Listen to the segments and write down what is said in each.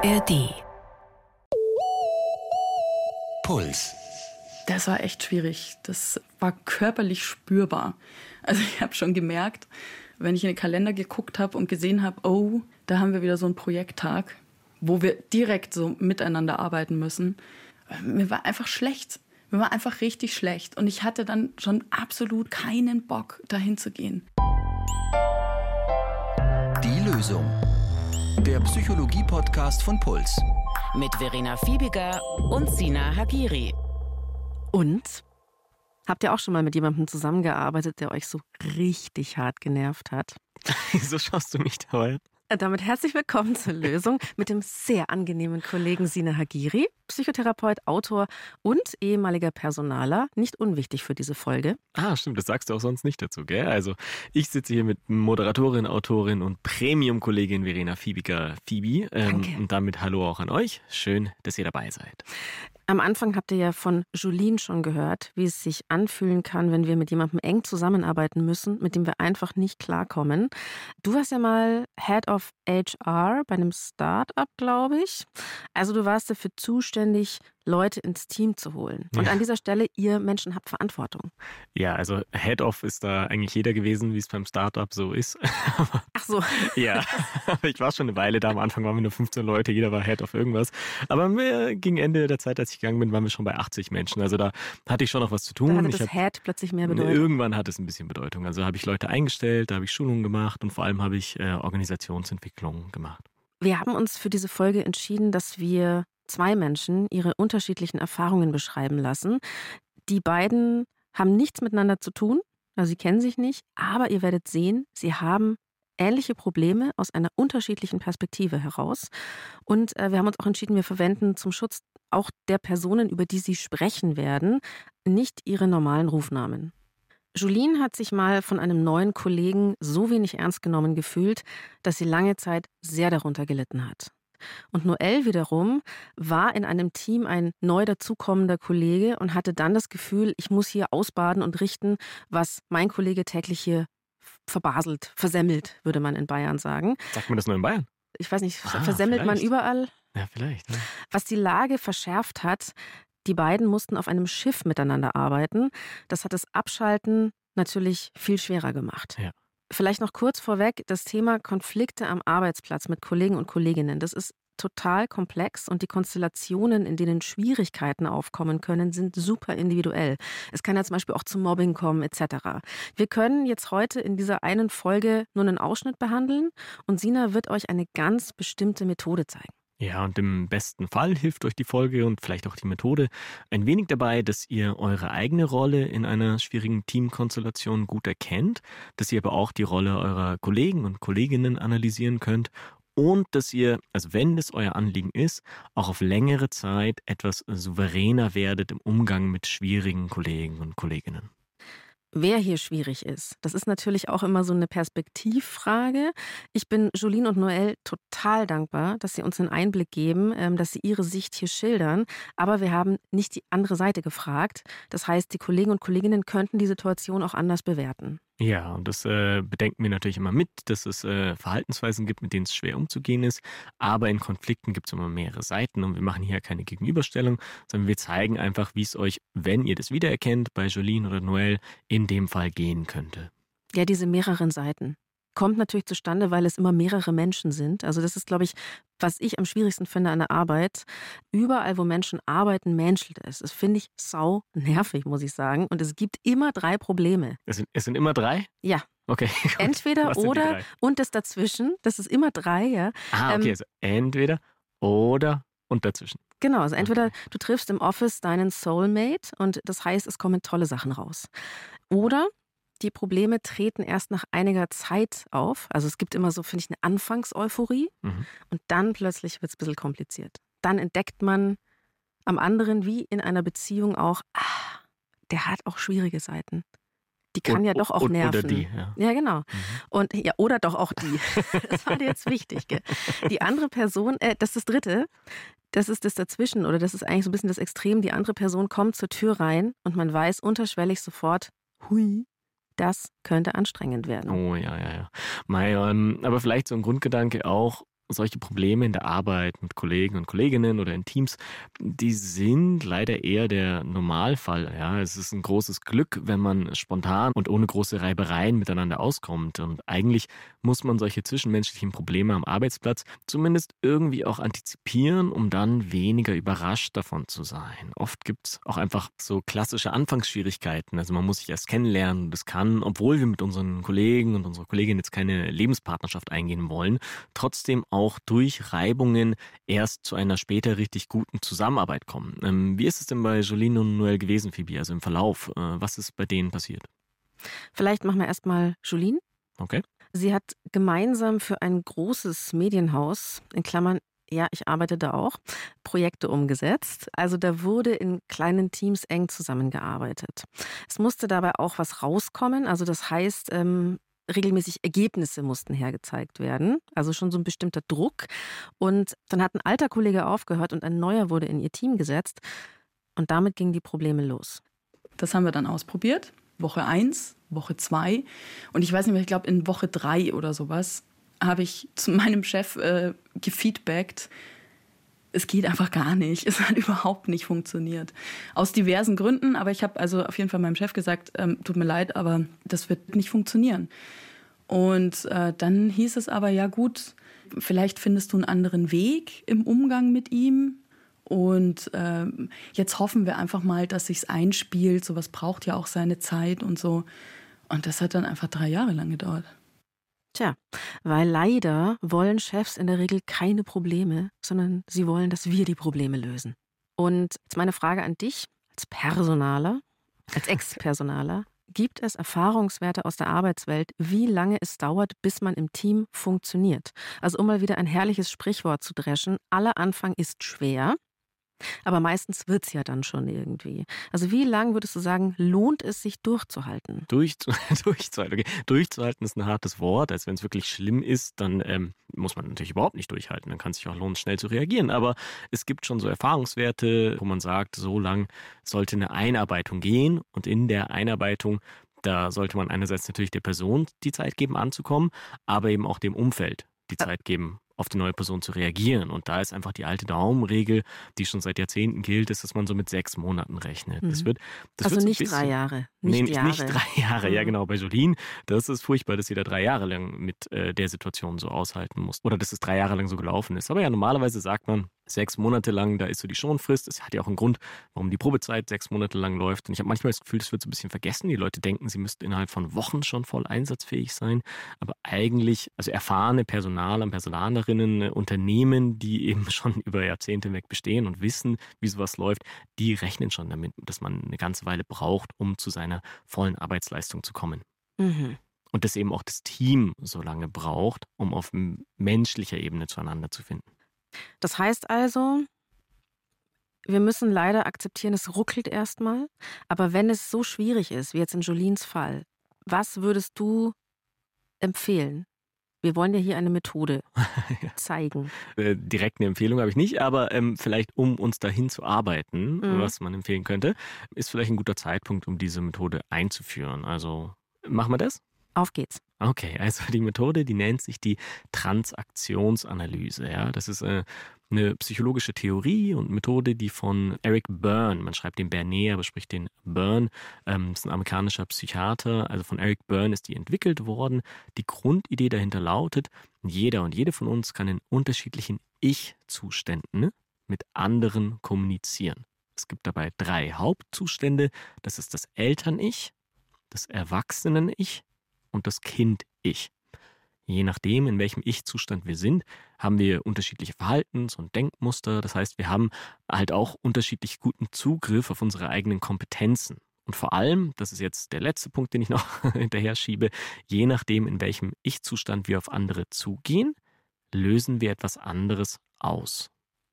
ARD. Puls. Das war echt schwierig. Das war körperlich spürbar. Also ich habe schon gemerkt, wenn ich in den Kalender geguckt habe und gesehen habe, oh, da haben wir wieder so einen Projekttag, wo wir direkt so miteinander arbeiten müssen. Mir war einfach schlecht. Mir war einfach richtig schlecht. Und ich hatte dann schon absolut keinen Bock, dahin zu gehen. Die Lösung. Der Psychologie-Podcast von Puls. Mit Verena Fiebiger und Sina Hagiri. Und? Habt ihr auch schon mal mit jemandem zusammengearbeitet, der euch so richtig hart genervt hat? Wieso schaust du mich da Damit herzlich willkommen zur Lösung mit dem sehr angenehmen Kollegen Sina Hagiri, Psychotherapeut, Autor und ehemaliger Personaler. Nicht unwichtig für diese Folge. Ah, stimmt, das sagst du auch sonst nicht dazu, gell? Also, ich sitze hier mit Moderatorin, Autorin und Premium-Kollegin Verena Fiebiger Phoebe. Ähm, und damit Hallo auch an euch. Schön, dass ihr dabei seid. Am Anfang habt ihr ja von Julien schon gehört, wie es sich anfühlen kann, wenn wir mit jemandem eng zusammenarbeiten müssen, mit dem wir einfach nicht klarkommen. Du warst ja mal Head of HR bei einem Start-up, glaube ich. Also du warst dafür zuständig, Leute ins Team zu holen. Und ja. an dieser Stelle, ihr Menschen habt Verantwortung. Ja, also Head-Off ist da eigentlich jeder gewesen, wie es beim Startup so ist. Ach so. ja, ich war schon eine Weile da. Am Anfang waren wir nur 15 Leute, jeder war Head of irgendwas. Aber gegen Ende der Zeit, als ich gegangen bin, waren wir schon bei 80 Menschen. Also da hatte ich schon noch was zu tun. Da hatte das hab, Head plötzlich mehr Bedeutung. Irgendwann hat es ein bisschen Bedeutung. Also habe ich Leute eingestellt, da habe ich Schulungen gemacht und vor allem habe ich äh, Organisationsentwicklung gemacht. Wir haben uns für diese Folge entschieden, dass wir zwei Menschen ihre unterschiedlichen Erfahrungen beschreiben lassen. Die beiden haben nichts miteinander zu tun, also sie kennen sich nicht, aber ihr werdet sehen, sie haben ähnliche Probleme aus einer unterschiedlichen Perspektive heraus. Und äh, wir haben uns auch entschieden, wir verwenden zum Schutz auch der Personen, über die sie sprechen werden, nicht ihre normalen Rufnamen. Julien hat sich mal von einem neuen Kollegen so wenig ernst genommen gefühlt, dass sie lange Zeit sehr darunter gelitten hat. Und Noel wiederum war in einem Team ein neu dazukommender Kollege und hatte dann das Gefühl, ich muss hier ausbaden und richten, was mein Kollege täglich hier verbaselt, versemmelt, würde man in Bayern sagen. Sagt man das nur in Bayern? Ich weiß nicht, ah, versemmelt vielleicht. man überall? Ja, vielleicht. Ja. Was die Lage verschärft hat, die beiden mussten auf einem Schiff miteinander arbeiten. Das hat das Abschalten natürlich viel schwerer gemacht. Ja. Vielleicht noch kurz vorweg, das Thema Konflikte am Arbeitsplatz mit Kollegen und Kolleginnen, das ist total komplex und die Konstellationen, in denen Schwierigkeiten aufkommen können, sind super individuell. Es kann ja zum Beispiel auch zu Mobbing kommen etc. Wir können jetzt heute in dieser einen Folge nur einen Ausschnitt behandeln und Sina wird euch eine ganz bestimmte Methode zeigen. Ja, und im besten Fall hilft euch die Folge und vielleicht auch die Methode ein wenig dabei, dass ihr eure eigene Rolle in einer schwierigen Teamkonstellation gut erkennt, dass ihr aber auch die Rolle eurer Kollegen und Kolleginnen analysieren könnt und dass ihr, also wenn es euer Anliegen ist, auch auf längere Zeit etwas souveräner werdet im Umgang mit schwierigen Kollegen und Kolleginnen wer hier schwierig ist. Das ist natürlich auch immer so eine Perspektivfrage. Ich bin Jolene und Noel total dankbar, dass sie uns einen Einblick geben, ähm, dass sie ihre Sicht hier schildern. Aber wir haben nicht die andere Seite gefragt. Das heißt, die Kollegen und Kolleginnen könnten die Situation auch anders bewerten. Ja, und das äh, bedenken wir natürlich immer mit, dass es äh, Verhaltensweisen gibt, mit denen es schwer umzugehen ist. Aber in Konflikten gibt es immer mehrere Seiten und wir machen hier keine Gegenüberstellung, sondern wir zeigen einfach, wie es euch, wenn ihr das wiedererkennt, bei Jolene oder Noel in dem Fall gehen könnte. Ja, diese mehreren Seiten kommt natürlich zustande, weil es immer mehrere Menschen sind. Also das ist, glaube ich, was ich am schwierigsten finde an der Arbeit. Überall, wo Menschen arbeiten, menschelt es. Das finde ich sau nervig, muss ich sagen. Und es gibt immer drei Probleme. Es sind, es sind immer drei? Ja. Okay. Gut. Entweder oder und das dazwischen. Das ist immer drei, ja. Ah, okay. Ähm, also entweder oder und dazwischen. Genau, also entweder du triffst im Office deinen Soulmate und das heißt, es kommen tolle Sachen raus. Oder die Probleme treten erst nach einiger Zeit auf. Also es gibt immer so, finde ich, eine Anfangseuphorie mhm. und dann plötzlich wird es ein bisschen kompliziert. Dann entdeckt man am anderen wie in einer Beziehung auch, ah, der hat auch schwierige Seiten. Die kann und, ja doch auch nerven. Oder die, ja. ja genau. Mhm. Und ja, oder doch auch die. das war dir jetzt wichtig. Gell? Die andere Person, äh, das ist das Dritte, das ist das dazwischen oder das ist eigentlich so ein bisschen das Extrem. Die andere Person kommt zur Tür rein und man weiß unterschwellig sofort, hui, das könnte anstrengend werden. Oh ja, ja, ja. Mai, ähm, aber vielleicht so ein Grundgedanke auch, solche Probleme in der Arbeit mit Kollegen und Kolleginnen oder in Teams, die sind leider eher der Normalfall. Ja, es ist ein großes Glück, wenn man spontan und ohne große Reibereien miteinander auskommt. Und eigentlich muss man solche zwischenmenschlichen Probleme am Arbeitsplatz zumindest irgendwie auch antizipieren, um dann weniger überrascht davon zu sein. Oft gibt es auch einfach so klassische Anfangsschwierigkeiten. Also man muss sich erst kennenlernen das kann, obwohl wir mit unseren Kollegen und unserer Kollegin jetzt keine Lebenspartnerschaft eingehen wollen, trotzdem auch durch Reibungen erst zu einer später richtig guten Zusammenarbeit kommen. Ähm, wie ist es denn bei Jolene und Noel gewesen, Phoebe, also im Verlauf? Äh, was ist bei denen passiert? Vielleicht machen wir erstmal Jolene. Okay. Sie hat gemeinsam für ein großes Medienhaus, in Klammern, ja, ich arbeite da auch, Projekte umgesetzt. Also da wurde in kleinen Teams eng zusammengearbeitet. Es musste dabei auch was rauskommen. Also das heißt, ähm, regelmäßig Ergebnisse mussten hergezeigt werden. Also schon so ein bestimmter Druck. Und dann hat ein alter Kollege aufgehört und ein neuer wurde in ihr Team gesetzt. Und damit gingen die Probleme los. Das haben wir dann ausprobiert. Woche eins, Woche zwei. Und ich weiß nicht mehr, ich glaube in Woche drei oder sowas habe ich zu meinem Chef äh, gefeedbackt, es geht einfach gar nicht. Es hat überhaupt nicht funktioniert. Aus diversen Gründen, aber ich habe also auf jeden Fall meinem Chef gesagt, ähm, tut mir leid, aber das wird nicht funktionieren. Und äh, dann hieß es aber, ja gut, vielleicht findest du einen anderen Weg im Umgang mit ihm. Und äh, jetzt hoffen wir einfach mal, dass sich's einspielt. Sowas braucht ja auch seine Zeit und so. Und das hat dann einfach drei Jahre lang gedauert. Tja, weil leider wollen Chefs in der Regel keine Probleme, sondern sie wollen, dass wir die Probleme lösen. Und jetzt meine Frage an dich als Personaler, als Ex-Personaler. Gibt es Erfahrungswerte aus der Arbeitswelt, wie lange es dauert, bis man im Team funktioniert? Also um mal wieder ein herrliches Sprichwort zu dreschen, aller Anfang ist schwer, aber meistens wird es ja dann schon irgendwie. Also wie lange würdest du sagen, lohnt es sich durchzuhalten? Durchzu durchzuhalten. Okay. Durchzuhalten ist ein hartes Wort. Also wenn es wirklich schlimm ist, dann ähm, muss man natürlich überhaupt nicht durchhalten. Dann kann es sich auch lohnen, schnell zu reagieren. Aber es gibt schon so Erfahrungswerte, wo man sagt, so lang sollte eine Einarbeitung gehen. Und in der Einarbeitung da sollte man einerseits natürlich der Person die Zeit geben, anzukommen, aber eben auch dem Umfeld die Zeit geben, auf die neue Person zu reagieren. Und da ist einfach die alte Daumenregel, die schon seit Jahrzehnten gilt, ist, dass man so mit sechs Monaten rechnet. Mhm. Das wird, das also wird so nicht bisschen, drei Jahre. Nicht nee, nicht, Jahre. nicht drei Jahre. Mhm. Ja, genau. Bei Jolien, das ist furchtbar, dass sie da drei Jahre lang mit äh, der Situation so aushalten muss. Oder dass es drei Jahre lang so gelaufen ist. Aber ja, normalerweise sagt man, sechs Monate lang, da ist so die Schonfrist. Es hat ja auch einen Grund, warum die Probezeit sechs Monate lang läuft. Und ich habe manchmal das Gefühl, das wird so ein bisschen vergessen. Die Leute denken, sie müssten innerhalb von Wochen schon voll einsatzfähig sein. Aber eigentlich, also erfahrene Personaler und Personalerinnen, äh, Unternehmen, die eben schon über Jahrzehnte weg bestehen und wissen, wie sowas läuft, die rechnen schon damit, dass man eine ganze Weile braucht, um zu seiner vollen Arbeitsleistung zu kommen. Mhm. Und dass eben auch das Team so lange braucht, um auf menschlicher Ebene zueinander zu finden. Das heißt also, wir müssen leider akzeptieren, es ruckelt erstmal. Aber wenn es so schwierig ist, wie jetzt in Jolines Fall, was würdest du empfehlen? Wir wollen ja hier eine Methode zeigen. Äh, direkt eine Empfehlung habe ich nicht, aber ähm, vielleicht um uns dahin zu arbeiten, mhm. was man empfehlen könnte, ist vielleicht ein guter Zeitpunkt, um diese Methode einzuführen. Also machen wir das? Auf geht's. Okay, also die Methode, die nennt sich die Transaktionsanalyse. Ja, das ist äh, eine psychologische Theorie und Methode, die von Eric Byrne, man schreibt den Bernet, aber spricht den Byrne, ähm, ist ein amerikanischer Psychiater. Also von Eric Byrne ist die entwickelt worden. Die Grundidee dahinter lautet: Jeder und jede von uns kann in unterschiedlichen Ich-Zuständen mit anderen kommunizieren. Es gibt dabei drei Hauptzustände. Das ist das Eltern-Ich, das Erwachsenen-Ich und das Kind-Ich. Je nachdem, in welchem Ich-Zustand wir sind, haben wir unterschiedliche Verhaltens- und Denkmuster. Das heißt, wir haben halt auch unterschiedlich guten Zugriff auf unsere eigenen Kompetenzen. Und vor allem, das ist jetzt der letzte Punkt, den ich noch hinterher schiebe, je nachdem, in welchem Ich-Zustand wir auf andere zugehen, lösen wir etwas anderes aus.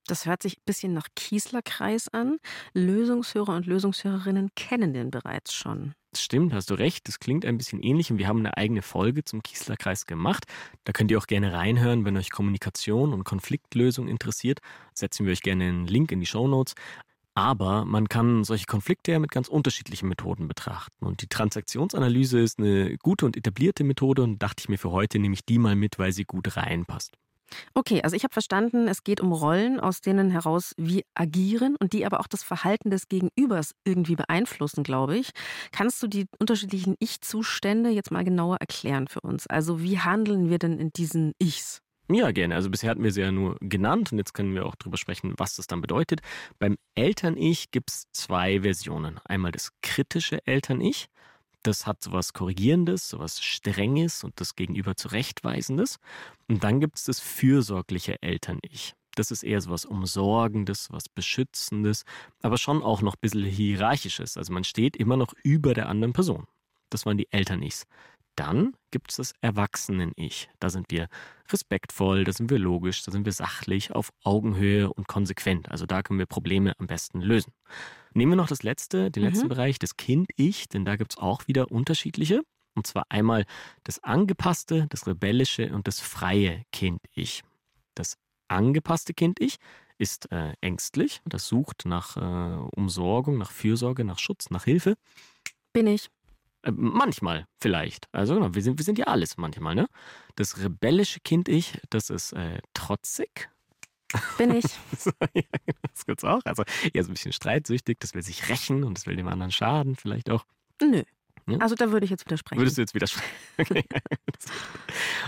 Das hört sich ein bisschen nach Kiesler-Kreis an. Lösungshörer und Lösungshörerinnen kennen den bereits schon. Stimmt, hast du recht. Das klingt ein bisschen ähnlich und wir haben eine eigene Folge zum Kiesler-Kreis gemacht. Da könnt ihr auch gerne reinhören, wenn euch Kommunikation und Konfliktlösung interessiert. Setzen wir euch gerne einen Link in die Show Notes. Aber man kann solche Konflikte ja mit ganz unterschiedlichen Methoden betrachten. Und die Transaktionsanalyse ist eine gute und etablierte Methode und dachte ich mir für heute nehme ich die mal mit, weil sie gut reinpasst. Okay, also ich habe verstanden, es geht um Rollen, aus denen heraus wir agieren und die aber auch das Verhalten des Gegenübers irgendwie beeinflussen, glaube ich. Kannst du die unterschiedlichen Ich-Zustände jetzt mal genauer erklären für uns? Also wie handeln wir denn in diesen Ichs? Ja, gerne. Also bisher hatten wir sie ja nur genannt und jetzt können wir auch darüber sprechen, was das dann bedeutet. Beim Eltern-Ich gibt es zwei Versionen. Einmal das kritische Eltern-Ich. Das hat sowas Korrigierendes, sowas Strenges und das Gegenüber Zurechtweisendes. Und dann gibt es das fürsorgliche Eltern-Ich. Das ist eher sowas Umsorgendes, was Beschützendes, aber schon auch noch ein bisschen Hierarchisches. Also man steht immer noch über der anderen Person. Das waren die Eltern-Ichs. Dann gibt es das Erwachsenen-Ich. Da sind wir respektvoll, da sind wir logisch, da sind wir sachlich, auf Augenhöhe und konsequent. Also da können wir Probleme am besten lösen. Nehmen wir noch das letzte, den letzten Mhm. Bereich, das Kind-Ich, denn da gibt es auch wieder unterschiedliche. Und zwar einmal das angepasste, das rebellische und das freie Kind-Ich. Das angepasste Kind-Ich ist äh, ängstlich, das sucht nach äh, Umsorgung, nach Fürsorge, nach Schutz, nach Hilfe. Bin ich. Äh, Manchmal vielleicht. Also genau, wir sind, wir sind ja alles manchmal, ne? Das rebellische Kind-Ich, das ist äh, trotzig. Bin ich. So, ja, genau, das gibt's auch. Also eher so ein bisschen streitsüchtig, das will sich rächen und das will dem anderen schaden, vielleicht auch. Nö. Ja? Also da würde ich jetzt widersprechen. Würdest du jetzt widersprechen? Okay.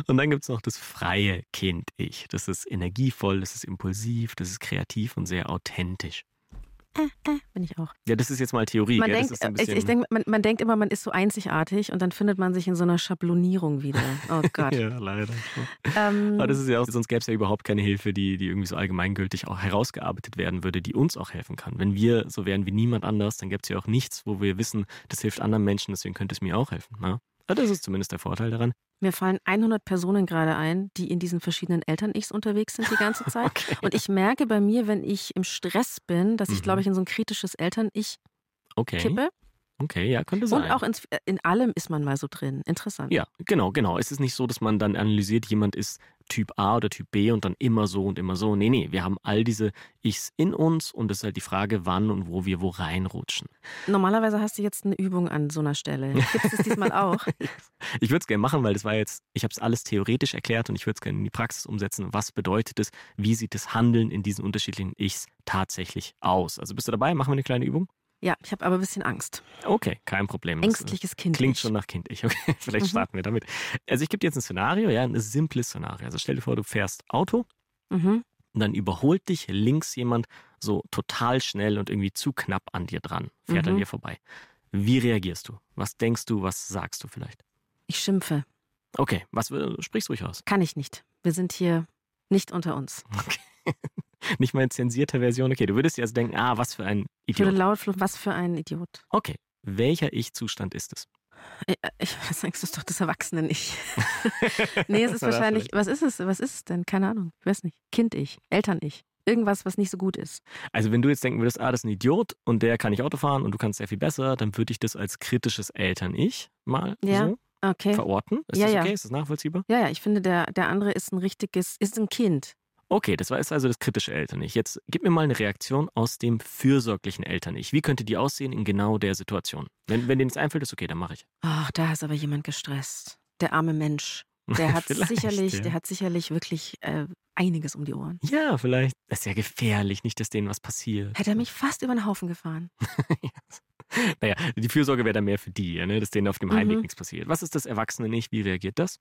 Und dann gibt es noch das freie Kind-Ich. Das ist energievoll, das ist impulsiv, das ist kreativ und sehr authentisch. Bin ich auch. Ja, das ist jetzt mal Theorie. Man denkt, ein ich, ich denk, man, man denkt immer, man ist so einzigartig und dann findet man sich in so einer Schablonierung wieder. Oh Gott. ja, leider. ähm, Aber das ist ja auch, sonst gäbe es ja überhaupt keine Hilfe, die, die irgendwie so allgemeingültig auch herausgearbeitet werden würde, die uns auch helfen kann. Wenn wir so wären wie niemand anders, dann gäbe es ja auch nichts, wo wir wissen, das hilft anderen Menschen, deswegen könnte es mir auch helfen. Ne? Also das ist zumindest der Vorteil daran. mir fallen 100 Personen gerade ein, die in diesen verschiedenen Eltern-Ichs unterwegs sind die ganze Zeit. Okay. Und ich merke bei mir, wenn ich im Stress bin, dass ich, Mhm. glaube ich, in so ein kritisches Eltern-Ich Okay. kippe. Okay, ja, könnte sein. Und auch ins, äh, in allem ist man mal so drin. Interessant. Ja, genau, genau. Es ist nicht so, dass man dann analysiert, jemand ist Typ A oder Typ B und dann immer so und immer so. Nee, nee, wir haben all diese Ichs in uns und es ist halt die Frage, wann und wo wir wo reinrutschen. Normalerweise hast du jetzt eine Übung an so einer Stelle. Gibt es diesmal auch? Ich würde es gerne machen, weil das war jetzt, ich habe es alles theoretisch erklärt und ich würde es gerne in die Praxis umsetzen. Was bedeutet es? Wie sieht das Handeln in diesen unterschiedlichen Ichs tatsächlich aus? Also bist du dabei? Machen wir eine kleine Übung? Ja, ich habe aber ein bisschen Angst. Okay, kein Problem. Äh, Ängstliches Kind. Klingt schon nach Kind. Ich, okay, vielleicht Mhm. starten wir damit. Also ich gebe dir jetzt ein Szenario, ja, ein simples Szenario. Also stell dir vor, du fährst Auto Mhm. und dann überholt dich links jemand so total schnell und irgendwie zu knapp an dir dran, fährt an Mhm. dir vorbei. Wie reagierst du? Was denkst du? Was sagst du vielleicht? Ich schimpfe. Okay, was äh, sprichst ruhig aus? Kann ich nicht. Wir sind hier nicht unter uns. Nicht mal in zensierter Version. Okay, du würdest dir also denken, ah, was für ein Ich würde Idiot. laut, was für ein Idiot. Okay, welcher Ich-Zustand ist es? Ich, ich was sagst du ist doch das Erwachsene nicht. nee, es ist Ja, wahrscheinlich, was ist es? Was ist es denn? Keine Ahnung. Ich weiß nicht. Kind-Ich, Eltern-Ich. Irgendwas, was nicht so gut ist. Also wenn du jetzt denken würdest, ah, das ist ein Idiot und der kann nicht Auto fahren und du kannst sehr viel besser, dann würde ich das als kritisches Eltern-Ich mal Ja. so Okay. verorten. Ist Ja, das ja. okay? Ist das nachvollziehbar? Ja, ja, ich finde, der, der andere ist ein richtiges, ist ein Kind. Okay, das war ist also das kritische Eltern-Ich. Jetzt gib mir mal eine Reaktion aus dem fürsorglichen Eltern-Ich. Wie könnte die aussehen in genau der Situation? Wenn, wenn dir nichts einfällt, ist okay, dann mache ich. Ach, da ist aber jemand gestresst. Der arme Mensch. Der hat sicherlich, ja. der hat sicherlich wirklich äh, einiges um die Ohren. Ja, vielleicht. Das ist ja gefährlich, nicht, dass denen was passiert. Hätte er mich fast über den Haufen gefahren. Naja, die Fürsorge wäre dann mehr für die, ne? dass denen auf dem Heimweg Mhm. nichts passiert. Was ist das Erwachsene-Ich? Wie reagiert das?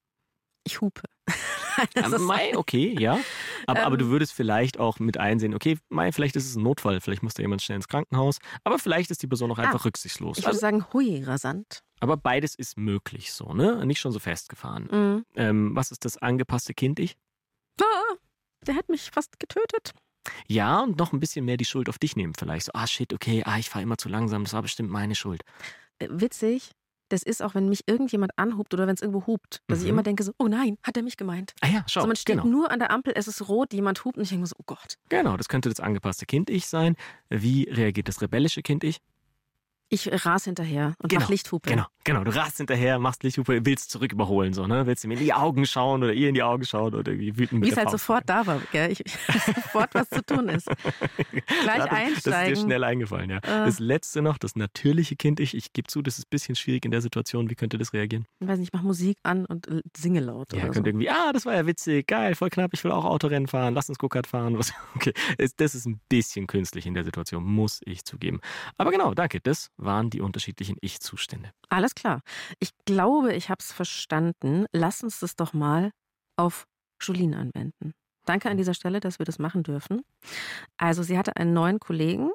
Ich hupe. Mai, okay, ja. Aber, aber Ähm. du würdest vielleicht auch mit einsehen, okay, Mai, vielleicht ist es ein Notfall, vielleicht muss da jemand schnell ins Krankenhaus, aber vielleicht ist die Person auch einfach rücksichtslos. Ah, Ich würde Also, sagen, hui, rasant. aber beides ist möglich so, ne? Nicht schon so festgefahren. Mhm. Ähm, was ist das angepasste Kind-Ich? Ah, der hat mich fast getötet. Ja, und noch ein bisschen mehr die Schuld auf dich nehmen vielleicht. So, ah shit, okay, ah, ich fahre immer zu langsam, das war bestimmt meine Schuld. Äh, witzig, das ist auch, wenn mich irgendjemand anhupt oder wenn es irgendwo hupt, dass ich Mhm. immer denke so, oh nein, hat er mich gemeint. Ah ja, schau, so, man steht genau. nur an der Ampel, es ist rot, jemand hupt und ich denke mir so, oh Gott. Genau, das könnte das angepasste Kind-Ich sein. Wie reagiert das rebellische Kind-Ich? Ich ras hinterher und Genau, mach Lichthupe. Genau, genau. Du rast hinterher, machst Lichthupe, willst zurück überholen, so, ne? Willst ihm in die Augen schauen oder ihr in die Augen schauen oder irgendwie wütend mit Wie es halt Faust. sofort da war, gell? Ich, sofort was zu tun ist. Gleich das, Das ist einsteigen. dir schnell eingefallen, ja. Äh. Das letzte noch, das natürliche Kind, ich, ich gebe zu, das ist ein bisschen schwierig in der Situation. Wie könnte das reagieren? Ich weiß nicht, ich mach Musik an und singe laut. Ja, könnte so. irgendwie, ah, das war ja witzig, geil, voll knapp, ich will auch Autorennen fahren, lass uns Go-Kart fahren. Was, okay, das ist ein bisschen künstlich in der Situation, muss ich zugeben. Aber genau, danke, das waren die unterschiedlichen Ich-Zustände. Alles klar. Ich glaube, ich habe es verstanden. Lass uns das doch mal auf Julien anwenden. Danke an dieser Stelle, dass wir das machen dürfen. Also, sie hatte einen neuen Kollegen,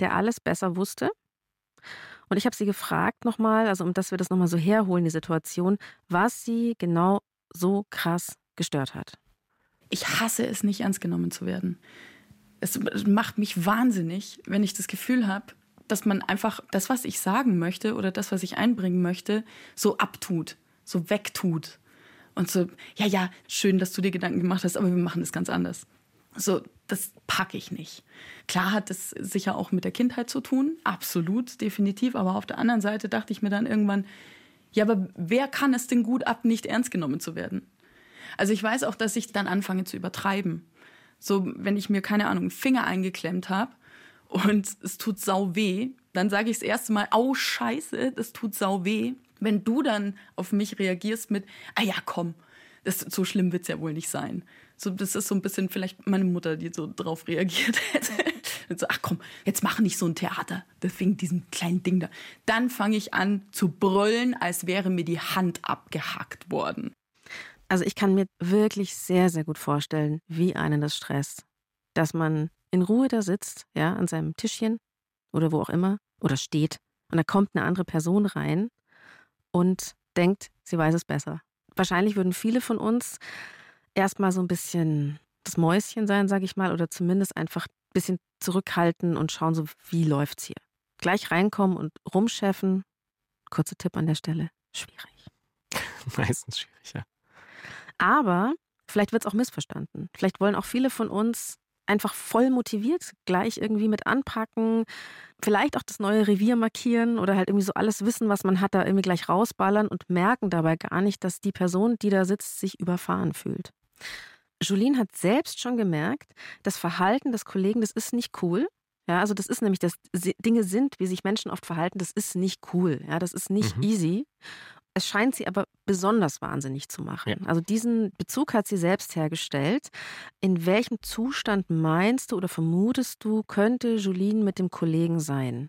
der alles besser wusste. Und ich habe sie gefragt nochmal, also um dass wir das nochmal so herholen, die Situation, was sie genau so krass gestört hat. Ich hasse es, nicht ernst genommen zu werden. Es macht mich wahnsinnig, wenn ich das Gefühl habe, dass man einfach das, was ich sagen möchte oder das, was ich einbringen möchte, so abtut, so wegtut. Und so, ja, ja, schön, dass du dir Gedanken gemacht hast, aber wir machen das ganz anders. So, das packe ich nicht. Klar hat das sicher auch mit der Kindheit zu tun, absolut, definitiv. Aber auf der anderen Seite dachte ich mir dann irgendwann, ja, aber wer kann es denn gut ab, nicht ernst genommen zu werden? Also ich weiß auch, dass ich dann anfange zu übertreiben. So, wenn ich mir, keine Ahnung, einen Finger eingeklemmt habe und es tut sau weh, dann sage ich das erste Mal, au scheiße, das tut sau weh. Wenn du dann auf mich reagierst mit, ah ja, komm, das, so schlimm wird's ja wohl nicht sein. So, das ist so ein bisschen vielleicht meine Mutter, die so drauf reagiert hätte. Und so, ach komm, jetzt mach nicht so ein Theater, das wegen diesem kleinen Ding da. Dann fange ich an zu brüllen, als wäre mir die Hand abgehackt worden. Also ich kann mir wirklich sehr, sehr gut vorstellen, wie einen das stresst. Dass man in Ruhe da sitzt, ja, an seinem Tischchen oder wo auch immer, oder steht, und da kommt eine andere Person rein und denkt, sie weiß es besser. Wahrscheinlich würden viele von uns erstmal so ein bisschen das Mäuschen sein, sage ich mal, oder zumindest einfach ein bisschen zurückhalten und schauen, so wie läuft's hier. Gleich reinkommen und rumchefen. Kurzer Tipp an der Stelle. Schwierig. Meistens schwierig, ja. Aber vielleicht wird es auch missverstanden. Vielleicht wollen auch viele von uns einfach voll motiviert gleich irgendwie mit anpacken, vielleicht auch das neue Revier markieren oder halt irgendwie so alles wissen, was man hat, da irgendwie gleich rausballern und merken dabei gar nicht, dass die Person, die da sitzt, sich überfahren fühlt. Julien hat selbst schon gemerkt, das Verhalten des Kollegen, das ist nicht cool. Ja, also das ist nämlich, dass Dinge sind, wie sich Menschen oft verhalten, das ist nicht cool. Ja, das ist nicht Mhm. easy. Es scheint sie aber besonders wahnsinnig zu machen. Ja. Also diesen Bezug hat sie selbst hergestellt. In welchem Zustand meinst du oder vermutest du, könnte Julien mit dem Kollegen sein?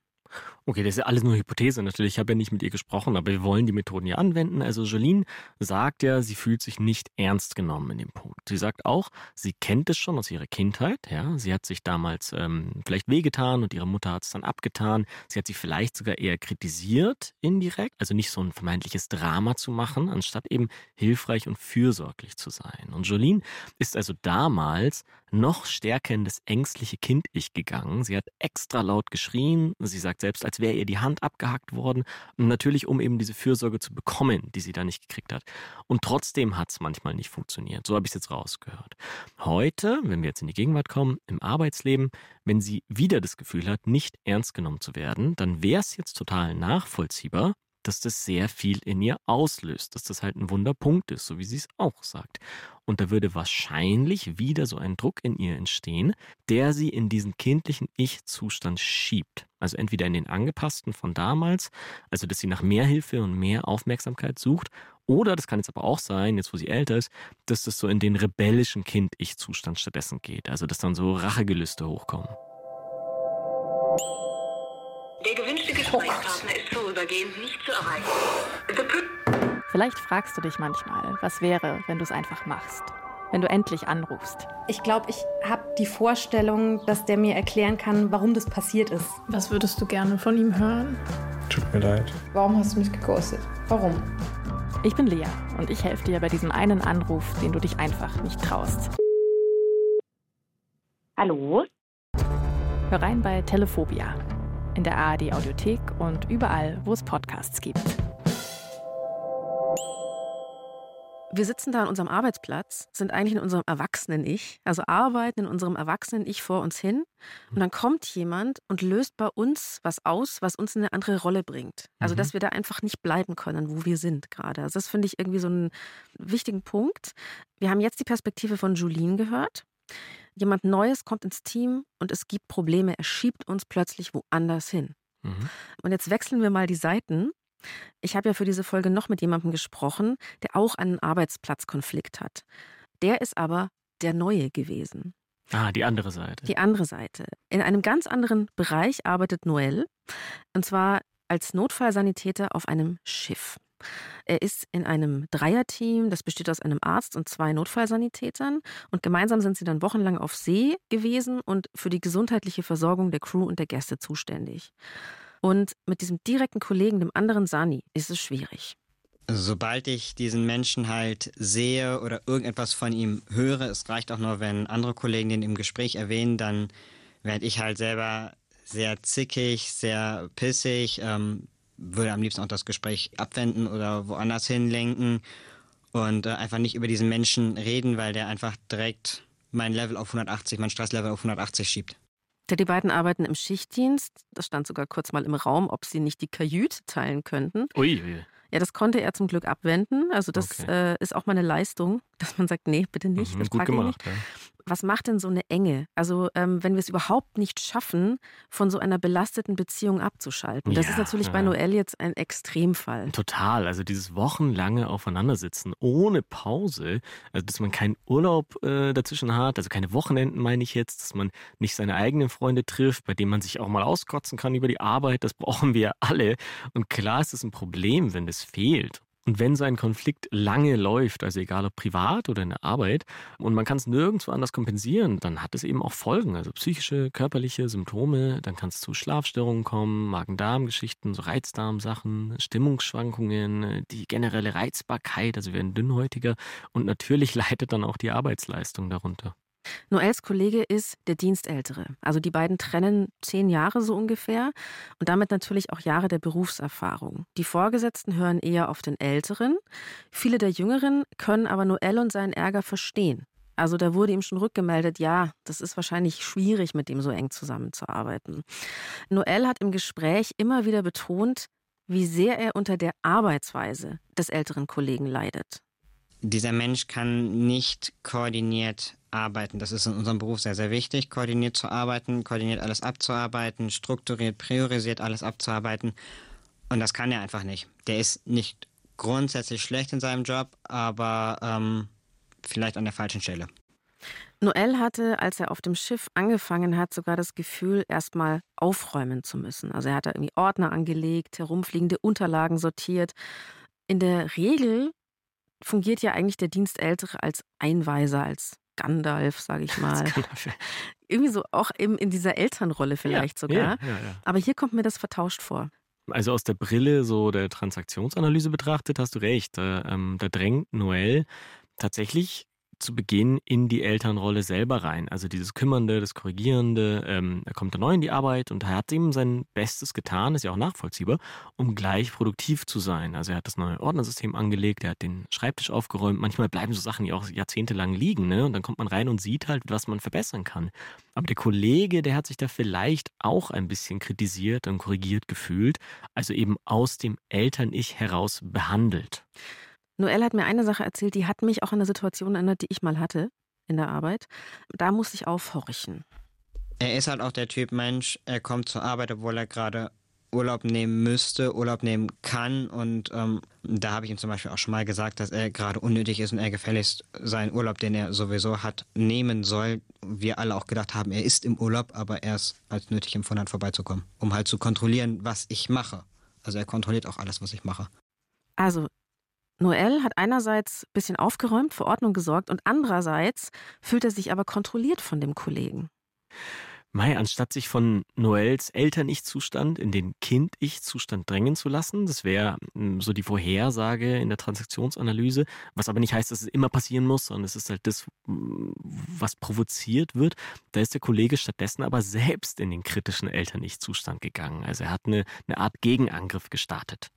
Okay, das ist ja alles nur Hypothese natürlich. Ich habe ja nicht mit ihr gesprochen, aber wir wollen die Methoden ja anwenden. Also Jolene sagt ja, sie fühlt sich nicht ernst genommen in dem Punkt. Sie sagt auch, sie kennt es schon aus ihrer Kindheit. Ja, sie hat sich damals ähm, vielleicht wehgetan und ihre Mutter hat es dann abgetan. Sie hat sich vielleicht sogar eher kritisiert indirekt, also nicht so ein vermeintliches Drama zu machen, anstatt eben hilfreich und fürsorglich zu sein. Und Jolene ist also damals noch stärker in das ängstliche Kind-Ich gegangen. Sie hat extra laut geschrien. Sie sagt selbst, als wäre ihr die Hand abgehackt worden. Natürlich, um eben diese Fürsorge zu bekommen, die sie da nicht gekriegt hat. Und trotzdem hat es manchmal nicht funktioniert. So habe ich es jetzt rausgehört. Heute, wenn wir jetzt in die Gegenwart kommen, im Arbeitsleben, wenn sie wieder das Gefühl hat, nicht ernst genommen zu werden, dann wäre es jetzt total nachvollziehbar, dass das sehr viel in ihr auslöst, dass das halt ein Wunderpunkt ist, so wie sie es auch sagt. Und da würde wahrscheinlich wieder so ein Druck in ihr entstehen, der sie in diesen kindlichen Ich-Zustand schiebt. Also entweder in den angepassten von damals, also dass sie nach mehr Hilfe und mehr Aufmerksamkeit sucht, oder das kann jetzt aber auch sein, jetzt wo sie älter ist, dass das so in den rebellischen Kind-Ich-Zustand stattdessen geht. Also dass dann so Rachegelüste hochkommen. Der gewünschte Gesprächspartner ist vorübergehend nicht zu erreichen. Vielleicht fragst du dich manchmal, was wäre, wenn du es einfach machst. Wenn du endlich anrufst. Ich glaube, ich habe die Vorstellung, dass der mir erklären kann, warum das passiert ist. Was würdest du gerne von ihm hören? Tut mir leid. Warum hast du mich geghostet? Warum? Ich bin Lea und ich helfe dir bei diesem einen Anruf, den du dich einfach nicht traust. Hallo? Hör rein bei Telephobia. In der ARD Audiothek und überall, wo es Podcasts gibt. Wir sitzen da an unserem Arbeitsplatz, sind eigentlich in unserem Erwachsenen-Ich, also arbeiten in unserem Erwachsenen-Ich vor uns hin. Und dann kommt jemand und löst bei uns was aus, was uns in eine andere Rolle bringt. Also, Mhm. dass wir da einfach nicht bleiben können, wo wir sind gerade. Also, das finde ich irgendwie so einen wichtigen Punkt. Wir haben jetzt die Perspektive von Julien gehört. Jemand Neues kommt ins Team und es gibt Probleme. Er schiebt uns plötzlich woanders hin. Mhm. Und jetzt wechseln wir mal die Seiten. Ich habe ja für diese Folge noch mit jemandem gesprochen, der auch einen Arbeitsplatzkonflikt hat. Der ist aber der Neue gewesen. Ah, die andere Seite. Die andere Seite. In einem ganz anderen Bereich arbeitet Noel. Und zwar als Notfallsanitäter auf einem Schiff. Er ist in einem Dreierteam, das besteht aus einem Arzt und zwei Notfallsanitätern. Und gemeinsam sind sie dann wochenlang auf See gewesen und für die gesundheitliche Versorgung der Crew und der Gäste zuständig. Und mit diesem direkten Kollegen, dem anderen Sani, ist es schwierig. Sobald ich diesen Menschen halt sehe oder irgendetwas von ihm höre, es reicht auch nur, wenn andere Kollegen den im Gespräch erwähnen, dann werde ich halt selber sehr zickig, sehr pissig, ähm, würde am liebsten auch das Gespräch abwenden oder woanders hinlenken und äh, einfach nicht über diesen Menschen reden, weil der einfach direkt mein Level auf 180, mein Stresslevel auf 180 schiebt. Der, die beiden arbeiten im Schichtdienst. Das stand sogar kurz mal im Raum, ob sie nicht die Kajüte teilen könnten. Ui, ui. Ja, das konnte er zum Glück abwenden. Also das Okay. äh, ist auch mal eine Leistung, dass man sagt, nee, bitte nicht. Mhm, das gut gemacht, nicht. ja. Was macht denn so eine Enge? Also ähm, wenn wir es überhaupt nicht schaffen, von so einer belasteten Beziehung abzuschalten. Das Ja, ist natürlich ja, bei. Noel jetzt ein Extremfall. Total. Also dieses wochenlange Aufeinandersitzen ohne Pause, also dass man keinen Urlaub äh, dazwischen hat, also keine Wochenenden meine ich jetzt, dass man nicht seine eigenen Freunde trifft, bei denen man sich auch mal auskotzen kann über die Arbeit, das brauchen wir alle. Und klar ist es ein Problem, wenn das fehlt. Und wenn so ein Konflikt lange läuft, also egal ob privat oder in der Arbeit, und man kann es nirgendwo anders kompensieren, dann hat es eben auch Folgen, also psychische, körperliche Symptome, dann kann es zu Schlafstörungen kommen, Magen-Darm-Geschichten, so Reizdarmsachen, Stimmungsschwankungen, die generelle Reizbarkeit, also wir werden dünnhäutiger und natürlich leidet dann auch die Arbeitsleistung darunter. Noels Kollege ist der Dienstältere. Also die beiden trennen zehn Jahre so ungefähr und damit natürlich auch Jahre der Berufserfahrung. Die Vorgesetzten hören eher auf den Älteren. Viele der Jüngeren können aber Noel und seinen Ärger verstehen. Also da wurde ihm schon rückgemeldet, ja, das ist wahrscheinlich schwierig, mit dem so eng zusammenzuarbeiten. Noel hat im Gespräch immer wieder betont, wie sehr er unter der Arbeitsweise des älteren Kollegen leidet. Dieser Mensch kann nicht koordiniert arbeiten. Das ist in unserem Beruf sehr, sehr wichtig, koordiniert zu arbeiten, koordiniert alles abzuarbeiten, strukturiert, priorisiert alles abzuarbeiten. Und das kann er einfach nicht. Der ist nicht grundsätzlich schlecht in seinem Job, aber ähm, vielleicht an der falschen Stelle. Noel hatte, als er auf dem Schiff angefangen hat, sogar das Gefühl, erstmal aufräumen zu müssen. Also er hat da irgendwie Ordner angelegt, herumfliegende Unterlagen sortiert. In der Regel fungiert ja eigentlich der Dienstältere als Einweiser, als Gandalf, sage ich mal. Irgendwie so auch eben in dieser Elternrolle vielleicht Ja, sogar. ja, ja. Aber hier kommt mir das vertauscht vor. Also aus der Brille so der Transaktionsanalyse betrachtet, hast du recht. Da, ähm, da drängt Noel tatsächlich zu Beginn in die Elternrolle selber rein. Also dieses Kümmernde, das Korrigierende. Ähm, er kommt da neu in die Arbeit und er hat ihm sein Bestes getan, ist ja auch nachvollziehbar, um gleich produktiv zu sein. Also er hat das neue Ordnersystem angelegt, er hat den Schreibtisch aufgeräumt. Manchmal bleiben so Sachen ja auch jahrzehntelang liegen, ne? Und dann kommt man rein und sieht halt, was man verbessern kann. Aber der Kollege, der hat sich da vielleicht auch ein bisschen kritisiert und korrigiert gefühlt, also eben aus dem Eltern-Ich heraus behandelt. Noel hat mir eine Sache erzählt, die hat mich auch an eine Situation erinnert, die ich mal hatte in der Arbeit. Da musste ich aufhorchen. Er ist halt auch der Typ Mensch, er kommt zur Arbeit, obwohl er gerade Urlaub nehmen müsste, Urlaub nehmen kann. Und ähm, da habe ich ihm zum Beispiel auch schon mal gesagt, dass er gerade unnötig ist und er gefälligst seinen Urlaub, den er sowieso hat, nehmen soll. Wir alle auch gedacht haben, er ist im Urlaub, aber er ist als nötig empfunden hat, vorbeizukommen, um halt zu kontrollieren, was ich mache. Also er kontrolliert auch alles, was ich mache. Also, Noel hat einerseits ein bisschen aufgeräumt, für Ordnung gesorgt und andererseits fühlt er sich aber kontrolliert von dem Kollegen. Mai, anstatt sich von Noels Eltern-Ich-Zustand in den Kind-Ich-Zustand drängen zu lassen, das wäre mm, so die Vorhersage in der Transaktionsanalyse, was aber nicht heißt, dass es immer passieren muss, sondern es ist halt das, mm, was provoziert wird. Da ist der Kollege stattdessen aber selbst in den kritischen Eltern-Ich-Zustand gegangen. Also er hat eine, eine Art Gegenangriff gestartet.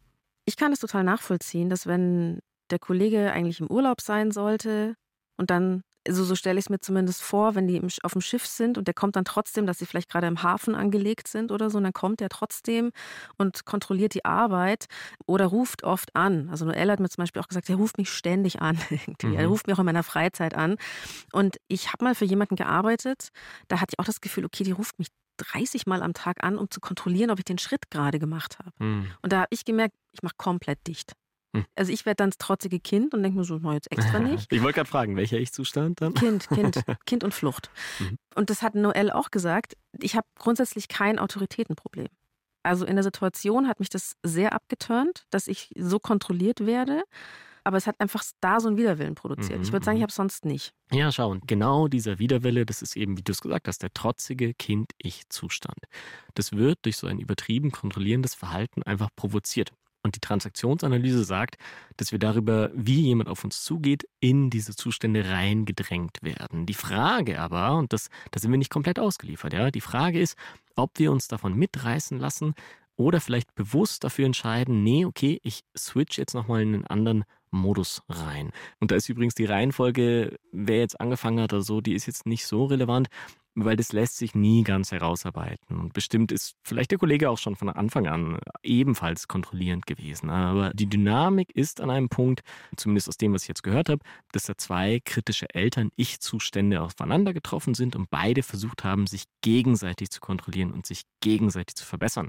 Ich kann es total nachvollziehen, dass wenn der Kollege eigentlich im Urlaub sein sollte und dann also so stelle ich es mir zumindest vor, wenn die auf dem Schiff sind und der kommt dann trotzdem, dass sie vielleicht gerade im Hafen angelegt sind oder so, und dann kommt er trotzdem und kontrolliert die Arbeit oder ruft oft an. Also Noel hat mir zum Beispiel auch gesagt, er ruft mich ständig an. Mhm. Er ruft mich auch in meiner Freizeit an. Und ich habe mal für jemanden gearbeitet, da hatte ich auch das Gefühl, okay, die ruft mich 30 Mal am Tag an, um zu kontrollieren, ob ich den Schritt gerade gemacht habe. Mhm. Und da habe ich gemerkt, ich mache komplett dicht. Hm. Also ich werde dann das trotzige Kind und denke mir so, na jetzt extra nicht. ich wollte gerade fragen, welcher Ich-Zustand dann? Kind, Kind, Kind und Flucht. Mhm. Und das hat Noel auch gesagt, ich habe grundsätzlich kein Autoritätenproblem. Also in der Situation hat mich das sehr abgeturnt, dass ich so kontrolliert werde. Aber es hat einfach da so einen Widerwillen produziert. Mhm, ich würde sagen, ich mhm. habe es sonst nicht. Ja, schau, und genau dieser Widerwille, das ist eben, wie du es gesagt hast, der trotzige Kind-Ich-Zustand. Das wird durch so ein übertrieben kontrollierendes Verhalten einfach provoziert. Und die Transaktionsanalyse sagt, dass wir darüber, wie jemand auf uns zugeht, in diese Zustände reingedrängt werden. Die Frage aber, und das, da sind wir nicht komplett ausgeliefert, ja, die Frage ist, ob wir uns davon mitreißen lassen oder vielleicht bewusst dafür entscheiden, nee, okay, ich switch jetzt nochmal in einen anderen Modus rein. Und da ist übrigens die Reihenfolge, wer jetzt angefangen hat oder so, die ist jetzt nicht so relevant weil das lässt sich nie ganz herausarbeiten. Und bestimmt ist vielleicht der Kollege auch schon von Anfang an ebenfalls kontrollierend gewesen. Aber die Dynamik ist an einem Punkt, zumindest aus dem, was ich jetzt gehört habe, dass da zwei kritische Eltern-Ich-Zustände aufeinander getroffen sind und beide versucht haben, sich gegenseitig zu kontrollieren und sich gegenseitig zu verbessern.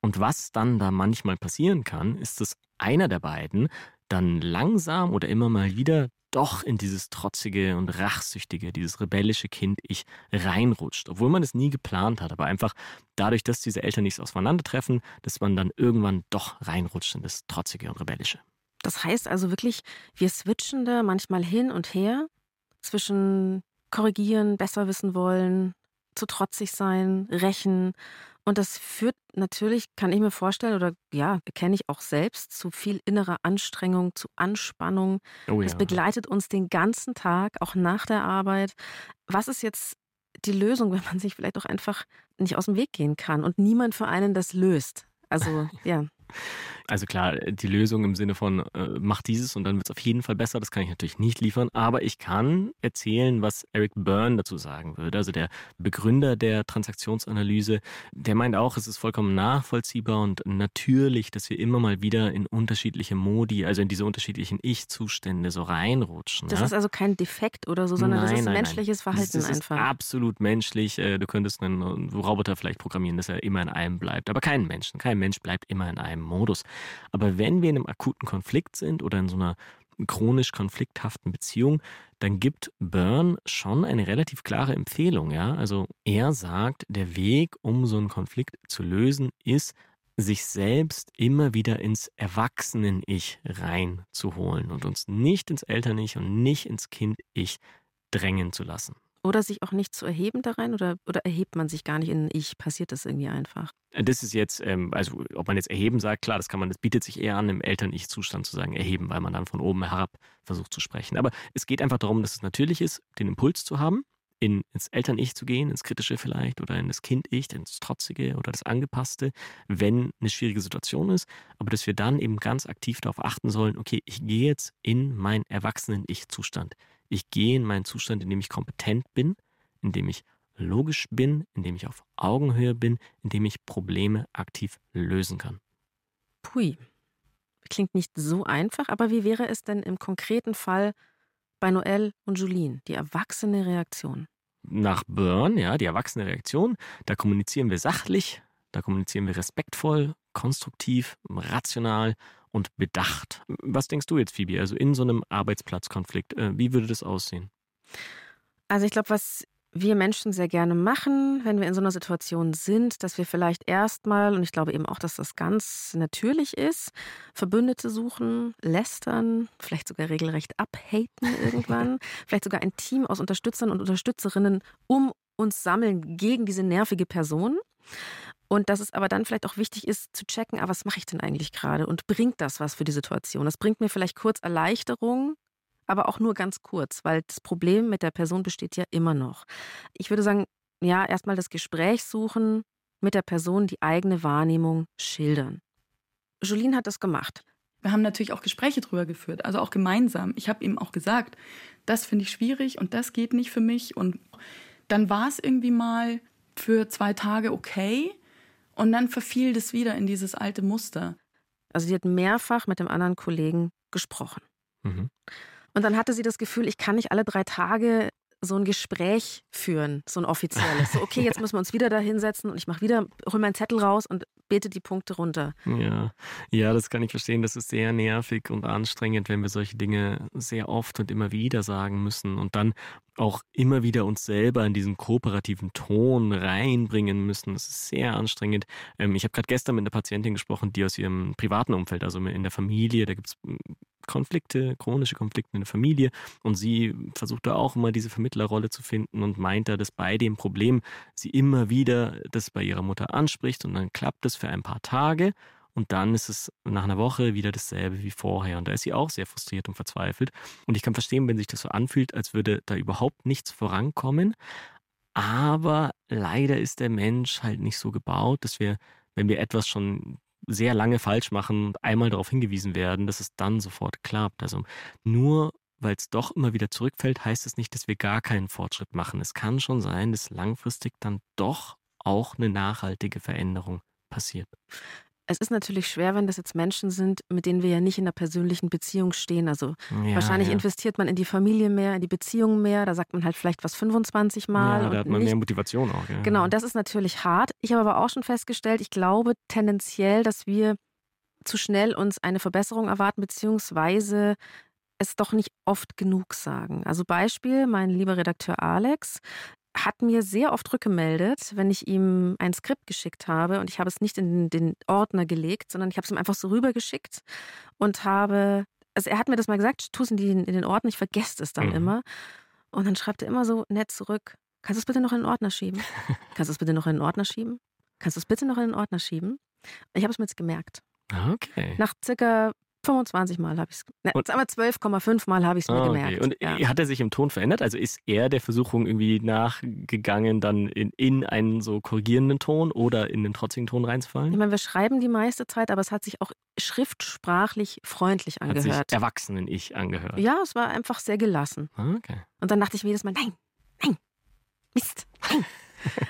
Und was dann da manchmal passieren kann, ist, dass einer der beiden dann langsam oder immer mal wieder doch in dieses trotzige und rachsüchtige, dieses rebellische Kind ich reinrutscht, obwohl man es nie geplant hat, aber einfach dadurch, dass diese Eltern nicht auseinandertreffen, dass man dann irgendwann doch reinrutscht in das trotzige und rebellische. Das heißt also wirklich, wir switchen da manchmal hin und her zwischen korrigieren, besser wissen wollen, zu trotzig sein, rächen und das führt natürlich, kann ich mir vorstellen, oder ja, kenne ich auch selbst, zu viel innerer Anstrengung, zu Anspannung. Oh ja. Das begleitet uns den ganzen Tag, auch nach der Arbeit. Was ist jetzt die Lösung, wenn man sich vielleicht auch einfach nicht aus dem Weg gehen kann und niemand für einen das löst? Also, ja. Also klar, die Lösung im Sinne von äh, mach dieses und dann wird es auf jeden Fall besser, das kann ich natürlich nicht liefern, aber ich kann erzählen, was Eric Byrne dazu sagen würde, also der Begründer der Transaktionsanalyse, der meint auch, es ist vollkommen nachvollziehbar und natürlich, dass wir immer mal wieder in unterschiedliche Modi, also in diese unterschiedlichen Ich-Zustände so reinrutschen. Das ja? ist also kein Defekt oder so, sondern nein, das ist nein, menschliches nein. Verhalten das einfach. Ist absolut menschlich. Äh, du könntest einen Roboter vielleicht programmieren, dass er immer in einem bleibt, aber kein Mensch. Kein Mensch bleibt immer in einem Modus. Aber wenn wir in einem akuten Konflikt sind oder in so einer chronisch konflikthaften Beziehung, dann gibt Byrne schon eine relativ klare Empfehlung, ja? Also er sagt, der Weg, um so einen Konflikt zu lösen, ist, sich selbst immer wieder ins Erwachsenen-Ich reinzuholen und uns nicht ins Eltern-Ich und nicht ins Kind-Ich drängen zu lassen. Oder sich auch nicht zu erheben da rein oder, oder erhebt man sich gar nicht in Ich? Passiert das irgendwie einfach? Das ist jetzt, ähm, also ob man jetzt erheben sagt, klar, das kann man, das bietet sich eher an, im Eltern-Ich-Zustand zu sagen, erheben, weil man dann von oben herab versucht zu sprechen. Aber es geht einfach darum, dass es natürlich ist, den Impuls zu haben, in, ins Eltern-Ich zu gehen, ins Kritische vielleicht oder in das Kind-Ich, ins Trotzige oder das Angepasste, wenn eine schwierige Situation ist. Aber dass wir dann eben ganz aktiv darauf achten sollen, okay, ich gehe jetzt in meinen Erwachsenen-Ich-Zustand. Ich gehe in meinen Zustand, in dem ich kompetent bin, in dem ich logisch bin, in dem ich auf Augenhöhe bin, in dem ich Probleme aktiv lösen kann. Pui. Klingt nicht so einfach, aber wie wäre es denn im konkreten Fall bei Noel und Julien, die erwachsene Reaktion? Nach Byrne, ja, die erwachsene Reaktion, da kommunizieren wir sachlich, da kommunizieren wir respektvoll, konstruktiv, rational und bedacht. Was denkst du jetzt, Phoebe? Also in so einem Arbeitsplatzkonflikt, äh, wie würde das aussehen? Also ich glaube, was wir Menschen sehr gerne machen, wenn wir in so einer Situation sind, dass wir vielleicht erstmal, und ich glaube eben auch, dass das ganz natürlich ist, Verbündete suchen, lästern, vielleicht sogar regelrecht abhaten irgendwann, vielleicht sogar ein Team aus Unterstützern und Unterstützerinnen um uns sammeln gegen diese nervige Person. Und dass es aber dann vielleicht auch wichtig ist zu checken, ah, was mache ich denn eigentlich gerade und bringt das was für die Situation? Das bringt mir vielleicht kurz Erleichterung, aber auch nur ganz kurz, weil das Problem mit der Person besteht ja immer noch. Ich würde sagen, ja, erstmal das Gespräch suchen, mit der Person die eigene Wahrnehmung schildern. Julien hat das gemacht. Wir haben natürlich auch Gespräche drüber geführt, also auch gemeinsam. Ich habe ihm auch gesagt, das finde ich schwierig und das geht nicht für mich. Und dann war es irgendwie mal für zwei Tage okay und dann verfiel das wieder in dieses alte Muster. Also sie hat mehrfach mit dem anderen Kollegen gesprochen. Mhm. Und dann hatte sie das Gefühl, ich kann nicht alle drei Tage so ein Gespräch führen, so ein offizielles. So, okay, jetzt müssen wir uns wieder da hinsetzen und ich mache wieder, hol meinen Zettel raus und bete die Punkte runter. Ja. ja, das kann ich verstehen. Das ist sehr nervig und anstrengend, wenn wir solche Dinge sehr oft und immer wieder sagen müssen und dann auch immer wieder uns selber in diesen kooperativen Ton reinbringen müssen. Das ist sehr anstrengend. Ähm, ich habe gerade gestern mit einer Patientin gesprochen, die aus ihrem privaten Umfeld, also in der Familie, da gibt es Konflikte, chronische Konflikte in der Familie. Und sie versucht da auch immer diese Vermittlerrolle zu finden und meint da, dass bei dem Problem sie immer wieder das bei ihrer Mutter anspricht und dann klappt es für ein paar Tage. Und dann ist es nach einer Woche wieder dasselbe wie vorher. Und da ist sie auch sehr frustriert und verzweifelt. Und ich kann verstehen, wenn sich das so anfühlt, als würde da überhaupt nichts vorankommen. Aber leider ist der Mensch halt nicht so gebaut, dass wir, wenn wir etwas schon sehr lange falsch machen und einmal darauf hingewiesen werden, dass es dann sofort klappt. Also nur weil es doch immer wieder zurückfällt, heißt es nicht, dass wir gar keinen Fortschritt machen. Es kann schon sein, dass langfristig dann doch auch eine nachhaltige Veränderung passiert. Es ist natürlich schwer, wenn das jetzt Menschen sind, mit denen wir ja nicht in einer persönlichen Beziehung stehen. Also ja, wahrscheinlich ja. investiert man in die Familie mehr, in die Beziehung mehr. Da sagt man halt vielleicht was 25 Mal. Ja, da hat man nicht, mehr Motivation auch. Ja. Genau, und das ist natürlich hart. Ich habe aber auch schon festgestellt, ich glaube tendenziell, dass wir zu schnell uns eine Verbesserung erwarten, beziehungsweise es doch nicht oft genug sagen. Also Beispiel, mein lieber Redakteur Alex, hat mir sehr oft rückgemeldet, wenn ich ihm ein Skript geschickt habe und ich habe es nicht in den Ordner gelegt, sondern ich habe es ihm einfach so rübergeschickt und habe, also er hat mir das mal gesagt, tu es in, in den Ordner, ich vergesse es dann mhm. immer. Und dann schreibt er immer so nett zurück, kannst du es bitte noch in den Ordner schieben? Kannst du es bitte noch in den Ordner schieben? Kannst du es bitte noch in den Ordner schieben? Ich habe es mir jetzt gemerkt. Okay. Nach circa 25 Mal habe ich es, ne, aber 12,5 Mal habe ich es mir okay. gemerkt. Und ja. hat er sich im Ton verändert? Also ist er der Versuchung irgendwie nachgegangen, dann in, in einen so korrigierenden Ton oder in den trotzigen Ton reinzufallen? Ich meine, wir schreiben die meiste Zeit, aber es hat sich auch schriftsprachlich freundlich angehört. Hat sich Erwachsenen-Ich angehört? Ja, es war einfach sehr gelassen. Okay. Und dann dachte ich mir jedes Mal, nein, nein, Mist, nein.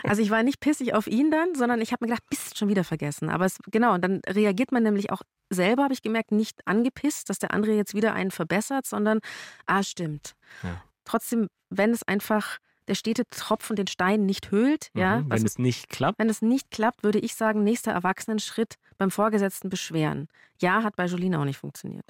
Also ich war nicht pissig auf ihn dann, sondern ich habe mir gedacht, Mist, schon wieder vergessen. Aber es, genau, und dann reagiert man nämlich auch selber, habe ich gemerkt, nicht angepisst, dass der andere jetzt wieder einen verbessert, sondern, ah, stimmt. Ja. Trotzdem, wenn es einfach der stete Tropfen den Stein nicht höhlt. Mhm, ja, wenn es nicht klappt? Wenn es nicht klappt, würde ich sagen, nächster Erwachsenenschritt beim Vorgesetzten beschweren. Ja, hat bei Jolene auch nicht funktioniert.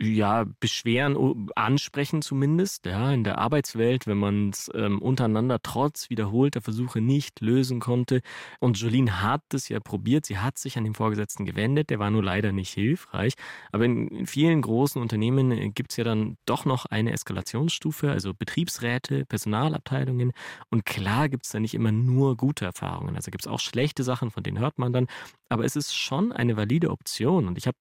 Ja, beschweren, ansprechen zumindest, ja, in der Arbeitswelt, wenn man es ähm, untereinander trotz wiederholter Versuche nicht lösen konnte. Und Jolene hat es ja probiert, sie hat sich an den Vorgesetzten gewendet, der war nur leider nicht hilfreich. Aber in, vielen großen Unternehmen äh, gibt es ja dann doch noch eine Eskalationsstufe, also Betriebsräte, Personalabteilungen. Und klar gibt es da nicht immer nur gute Erfahrungen. Also gibt es auch schlechte Sachen, von denen hört man dann. Aber es ist schon eine valide Option. Und ich habe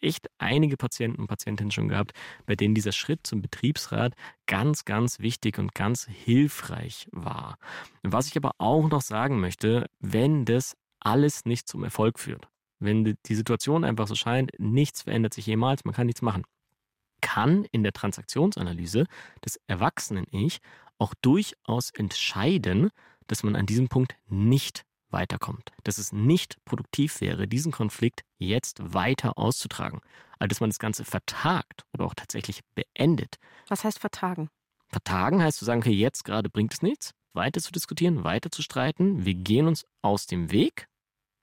echt einige Patienten und Patientinnen schon gehabt, bei denen dieser Schritt zum Betriebsrat ganz, ganz wichtig und ganz hilfreich war. Was ich aber auch noch sagen möchte, wenn das alles nicht zum Erfolg führt, wenn die Situation einfach so scheint, nichts verändert sich jemals, man kann nichts machen, kann in der Transaktionsanalyse des Erwachsenen-Ich auch durchaus entscheiden, dass man an diesem Punkt nicht weiterkommt, dass es nicht produktiv wäre, diesen Konflikt jetzt weiter auszutragen, also dass man das Ganze vertagt oder auch tatsächlich beendet. Was heißt vertagen? Vertagen heißt zu sagen, okay, jetzt gerade bringt es nichts, weiter zu diskutieren, weiter zu streiten, wir gehen uns aus dem Weg,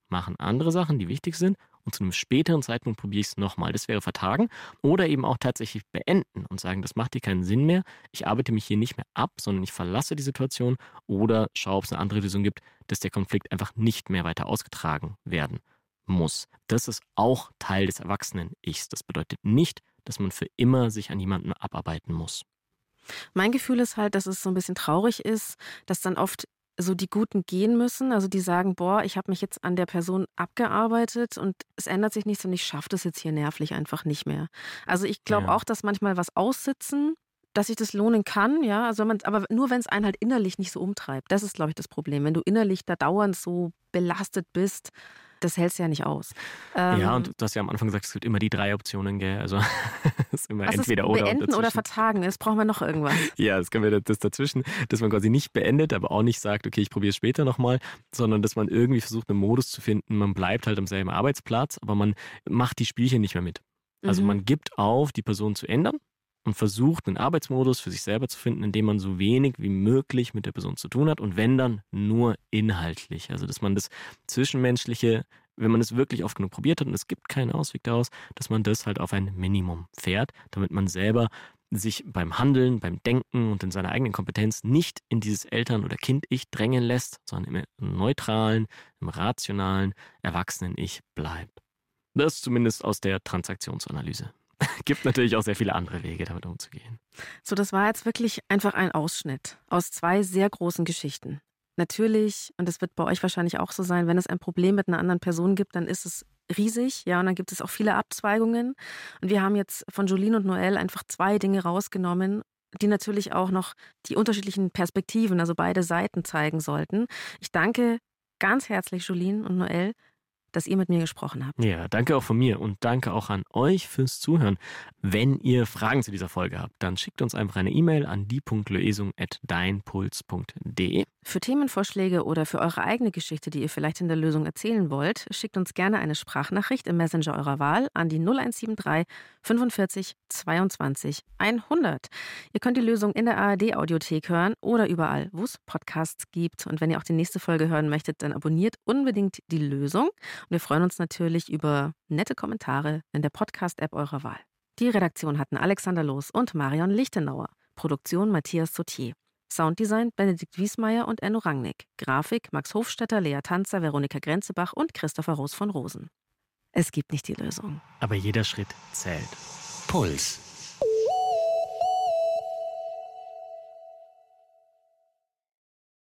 machen andere Sachen, die wichtig sind und zu einem späteren Zeitpunkt probiere ich es nochmal. Das wäre vertagen oder eben auch tatsächlich beenden und sagen, das macht hier keinen Sinn mehr. Ich arbeite mich hier nicht mehr ab, sondern ich verlasse die Situation oder schaue, ob es eine andere Lösung gibt, dass der Konflikt einfach nicht mehr weiter ausgetragen werden muss. Das ist auch Teil des Erwachsenen-Ichs. Das bedeutet nicht, dass man für immer sich an jemanden abarbeiten muss. Mein Gefühl ist halt, dass es so ein bisschen traurig ist, dass dann oft so die Guten gehen müssen, also die sagen, boah, ich habe mich jetzt an der Person abgearbeitet und es ändert sich nichts und ich schaffe das jetzt hier nervlich einfach nicht mehr. Also ich glaube ja. auch, dass manchmal was aussitzen, dass sich das lohnen kann, ja, also man, aber nur wenn es einen halt innerlich nicht so umtreibt. Das ist, glaube ich, das Problem. Wenn du innerlich da dauernd so belastet bist, das hältst du ja nicht aus. Ähm, ja, und du hast ja am Anfang gesagt, es gibt immer die drei Optionen, gell? Also es ist immer was entweder ist oder. Beenden oder vertagen, jetzt brauchen wir noch irgendwas. ja, das können wir das dazwischen, dass man quasi nicht beendet, aber auch nicht sagt, okay, ich probiere es später nochmal, sondern dass man irgendwie versucht, einen Modus zu finden. Man bleibt halt am selben Arbeitsplatz, aber man macht die Spielchen nicht mehr mit. Also mhm. man gibt auf, die Person zu ändern und versucht, einen Arbeitsmodus für sich selber zu finden, in dem man so wenig wie möglich mit der Person zu tun hat und wenn dann nur inhaltlich. Also dass man das Zwischenmenschliche, wenn man es wirklich oft genug probiert hat und es gibt keinen Ausweg daraus, dass man das halt auf ein Minimum fährt, damit man selber sich beim Handeln, beim Denken und in seiner eigenen Kompetenz nicht in dieses Eltern- oder Kind-Ich drängen lässt, sondern im neutralen, im rationalen, erwachsenen Ich bleibt. Das zumindest aus der Transaktionsanalyse. Gibt natürlich auch sehr viele andere Wege, damit umzugehen. So, das war jetzt wirklich einfach ein Ausschnitt aus zwei sehr großen Geschichten. Natürlich, und das wird bei euch wahrscheinlich auch so sein, wenn es ein Problem mit einer anderen Person gibt, dann ist es riesig, ja, und dann gibt es auch viele Abzweigungen. Und wir haben jetzt von Jolene und Noel einfach zwei Dinge rausgenommen, die natürlich auch noch die unterschiedlichen Perspektiven, also beide Seiten zeigen sollten. Ich danke ganz herzlich Jolene und Noel dass ihr mit mir gesprochen habt. Ja, danke auch von mir und danke auch an euch fürs Zuhören. Wenn ihr Fragen zu dieser Folge habt, dann schickt uns einfach eine E-Mail an die.lösung.deinpuls.de. Für Themenvorschläge oder für eure eigene Geschichte, die ihr vielleicht in der Lösung erzählen wollt, schickt uns gerne eine Sprachnachricht im Messenger eurer Wahl an die 0173 45 22 100. Ihr könnt die Lösung in der ARD-Audiothek hören oder überall, wo es Podcasts gibt. Und wenn ihr auch die nächste Folge hören möchtet, dann abonniert unbedingt die Lösung. Und wir freuen uns natürlich über nette Kommentare in der Podcast-App eurer Wahl. Die Redaktion hatten Alexander Loos und Marion Lichtenauer. Produktion Matthias Sautier. Sounddesign Benedikt Wiesmeier und Enno Rangnick. Grafik Max Hofstetter, Lea Tanzer, Veronika Grenzebach und Christopher Roos von Rosen. Es gibt nicht die Lösung. Aber jeder Schritt zählt. Puls.